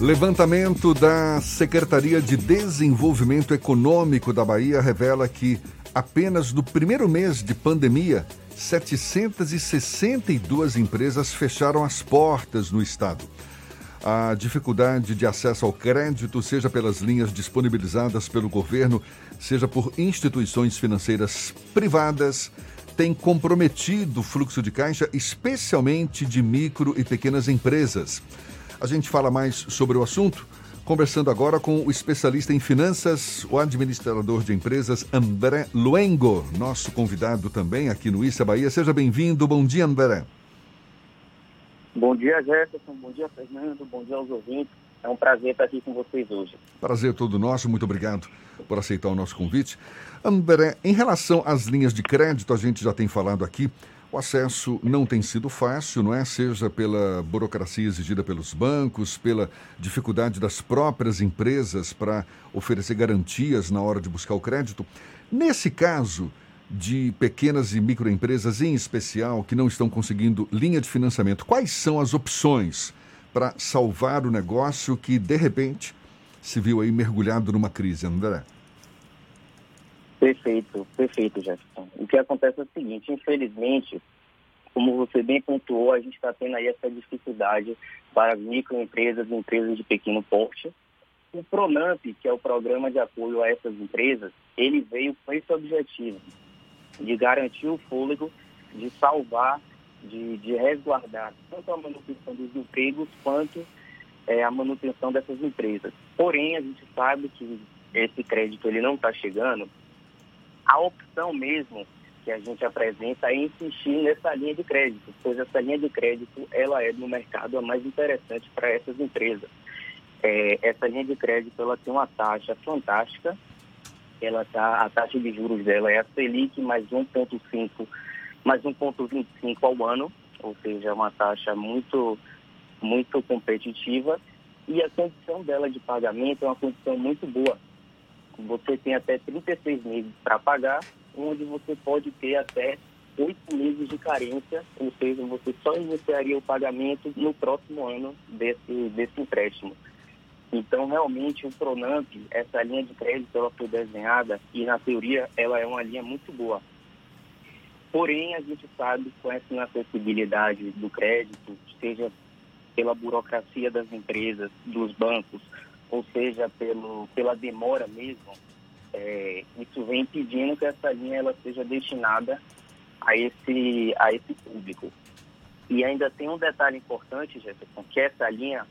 Levantamento da Secretaria de Desenvolvimento Econômico da Bahia revela que apenas no primeiro mês de pandemia, 762 empresas fecharam as portas no estado. A dificuldade de acesso ao crédito, seja pelas linhas disponibilizadas pelo governo, seja por instituições financeiras privadas, tem comprometido o fluxo de caixa, especialmente de micro e pequenas empresas. A gente fala mais sobre o assunto, conversando agora com o especialista em finanças, o administrador de empresas, André Luengo, nosso convidado também aqui no Issa Bahia. Seja bem-vindo. Bom dia, André. Bom dia, Jefferson. Bom dia, Fernando. Bom dia aos ouvintes. É um prazer estar aqui com vocês hoje. Prazer todo nosso. Muito obrigado por aceitar o nosso convite. André, em relação às linhas de crédito, a gente já tem falado aqui, o acesso não tem sido fácil, não é? Seja pela burocracia exigida pelos bancos, pela dificuldade das próprias empresas para oferecer garantias na hora de buscar o crédito. Nesse caso de pequenas e microempresas em especial que não estão conseguindo linha de financiamento, quais são as opções para salvar o negócio que de repente se viu aí mergulhado numa crise, André? Perfeito, perfeito, Jefferson. O que acontece é o seguinte, infelizmente, como você bem pontuou, a gente está tendo aí essa dificuldade para as microempresas empresas de pequeno porte. O PRONAMP, que é o Programa de Apoio a essas empresas, ele veio com esse objetivo de garantir o fôlego, de salvar, de, de resguardar tanto a manutenção dos empregos quanto é, a manutenção dessas empresas. Porém, a gente sabe que esse crédito ele não está chegando a opção mesmo que a gente apresenta é insistir nessa linha de crédito, pois essa linha de crédito ela é no mercado a mais interessante para essas empresas. É, essa linha de crédito ela tem uma taxa fantástica, ela tá, a taxa de juros dela é a Selic mais 1,5 mais 1,25 ao ano, ou seja, é uma taxa muito, muito competitiva e a condição dela de pagamento é uma condição muito boa você tem até 36 meses para pagar, onde você pode ter até oito meses de carência, ou seja, você só iniciaria o pagamento no próximo ano desse, desse empréstimo. Então, realmente, o Pronamp, essa linha de crédito, ela foi desenhada e, na teoria, ela é uma linha muito boa. Porém, a gente sabe, com essa inacessibilidade do crédito, seja pela burocracia das empresas, dos bancos, ou seja, pelo, pela demora mesmo, é, isso vem impedindo que essa linha ela seja destinada a esse, a esse público. E ainda tem um detalhe importante, Jefferson, que essa linha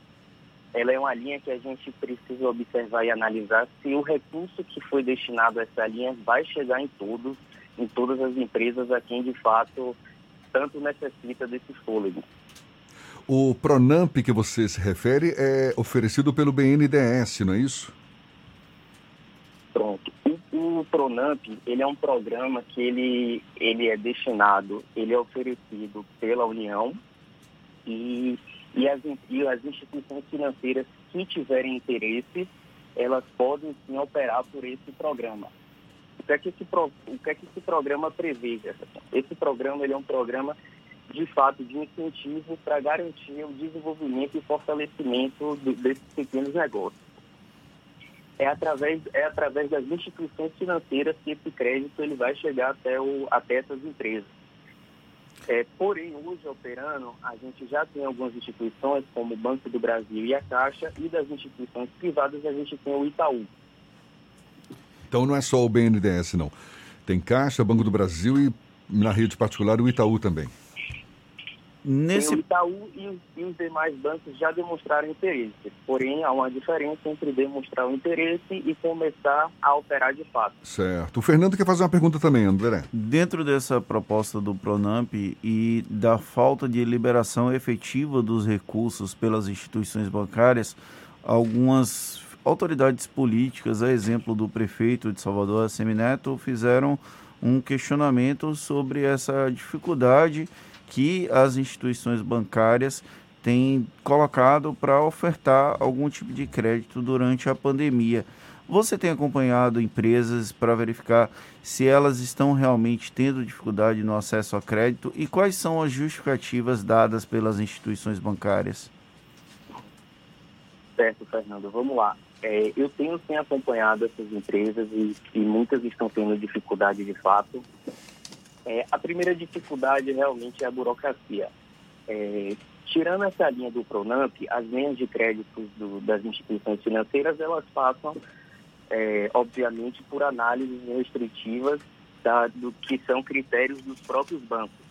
ela é uma linha que a gente precisa observar e analisar se o recurso que foi destinado a essa linha vai chegar em todos, em todas as empresas a quem de fato tanto necessita desse fôlego. O Pronamp que você se refere é oferecido pelo BNDES, não é isso? Pronto. O, o Pronamp, ele é um programa que ele, ele é destinado, ele é oferecido pela União e, e, as, e as instituições financeiras que tiverem interesse, elas podem sim operar por esse programa. O que é que esse, o que é que esse programa prevê? Esse programa ele é um programa de fato, de incentivo para garantir o desenvolvimento e fortalecimento do, desses pequenos negócios. É através, é através das instituições financeiras que esse crédito ele vai chegar até, o, até essas empresas. É, porém, hoje operando, a gente já tem algumas instituições, como o Banco do Brasil e a Caixa, e das instituições privadas a gente tem o Itaú. Então não é só o BNDES, não. Tem Caixa, Banco do Brasil e, na rede particular, o Itaú também. Nesse... o Itaú e, e, os demais bancos já demonstraram interesse, porém há uma diferença entre demonstrar o interesse e começar a operar de fato. Certo. O Fernando quer fazer uma pergunta também, André. Dentro dessa proposta do Pronamp e da falta de liberação efetiva dos recursos pelas instituições bancárias, algumas autoridades políticas, a exemplo do prefeito de Salvador, Semineto, fizeram um questionamento sobre essa dificuldade que as instituições bancárias têm colocado para ofertar algum tipo de crédito durante a pandemia. Você tem acompanhado empresas para verificar se elas estão realmente tendo dificuldade no acesso a crédito e quais são as justificativas dadas pelas instituições bancárias? Certo, Fernando. Vamos lá. É, eu tenho sim acompanhado essas empresas e, e muitas estão tendo dificuldade de fato. É, a primeira dificuldade realmente é a burocracia. É, tirando essa linha do Pronamp, as linhas de créditos do, das instituições financeiras, elas passam, é, obviamente, por análises restritivas da, do que são critérios dos próprios bancos.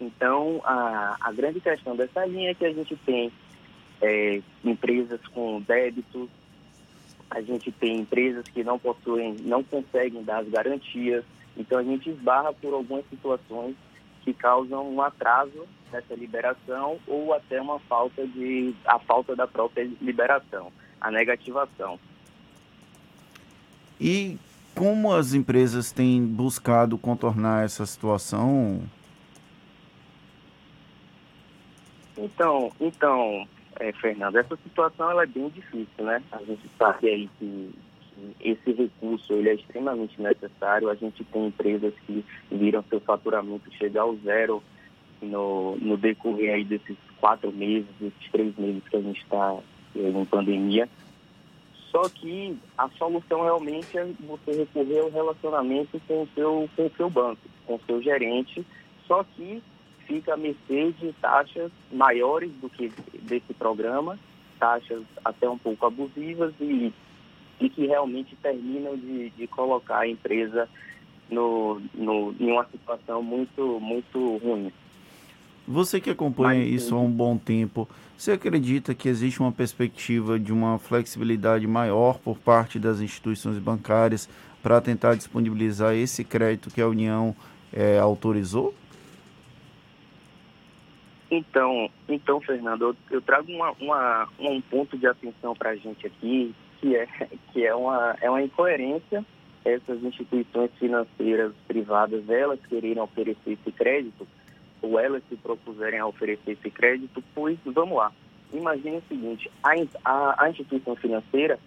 Então, a, a grande questão dessa linha é que a gente tem é, empresas com débitos, a gente tem empresas que não possuem, não conseguem dar as garantias, então a gente esbarra por algumas situações que causam um atraso nessa liberação ou até uma falta de a falta da própria liberação, a negativação. E como as empresas têm buscado contornar essa situação? Então, então, é, Fernando, essa situação ela é bem difícil, né? A gente sabe aí que, esse recurso ele é extremamente necessário. A gente tem empresas que viram seu faturamento chegar ao zero no, no decorrer aí desses quatro meses, desses três meses que a gente está é, em pandemia. Só que a solução realmente é você recorrer ao relacionamento com o seu, com o seu banco, com o seu gerente. Só que fica a mercê de taxas maiores do que desse programa, taxas até um pouco abusivas e, e que realmente terminam de, de colocar a empresa no, no, em uma situação muito, muito ruim. Você que acompanha Mas, isso há um bom tempo, você acredita que existe uma perspectiva de uma flexibilidade maior por parte das instituições bancárias para tentar disponibilizar esse crédito que a União é, autorizou? Então, então Fernando, eu, eu trago uma, uma, um ponto de atenção para a gente aqui, que é, que é, uma, é uma incoerência essas instituições financeiras privadas, elas quererem oferecer esse crédito, ou elas se propuserem a oferecer esse crédito, pois, vamos lá, imagine o seguinte, a, a, a instituição financeira,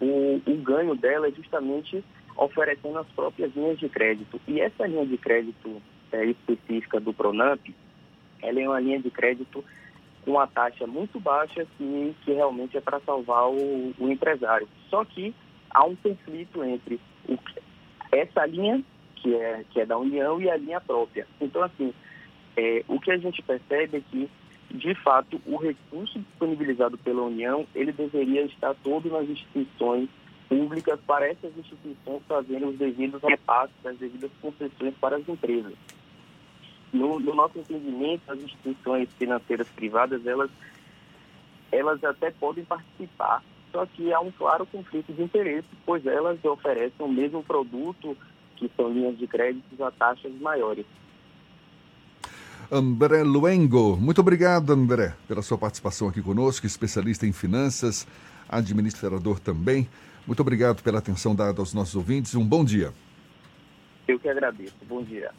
o, o ganho dela é justamente oferecendo as próprias linhas de crédito. E essa linha de crédito é, específica do Pronamp, ela é uma linha de crédito uma taxa muito baixa que, que realmente é para salvar o, o, empresário. Só que há um conflito entre o, essa linha, que é, que é da União, e a linha própria. Então, assim, é, o que a gente percebe é que, de fato, o recurso disponibilizado pela União, ele deveria estar todo nas instituições públicas para essas instituições fazerem os devidos repasses, as devidas concessões para as empresas. No, no, nosso entendimento, as instituições financeiras privadas, elas, elas até podem participar, só que há um claro conflito de interesse, pois elas oferecem o mesmo produto, que são linhas de créditos a taxas maiores. André Luengo, muito obrigado, André, pela sua participação aqui conosco, especialista em finanças, administrador também. Muito obrigado pela atenção dada aos nossos ouvintes. Um bom dia. Eu que agradeço. Bom dia.